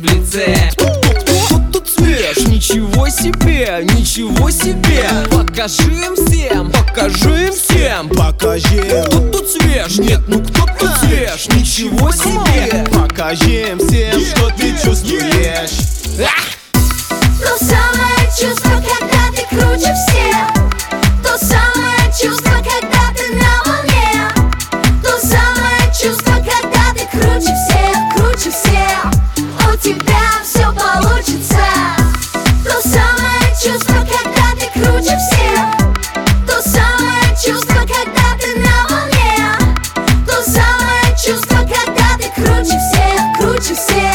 в лице. Кто тут свеж? Ничего себе, ничего себе. Покажи им всем, Покажи им всем. Покажи, Кто тут свеж? Нет, ну кто тут свеж? Ничего себе. Покажи им всем, что ты чувствуешь круче всех, круче всех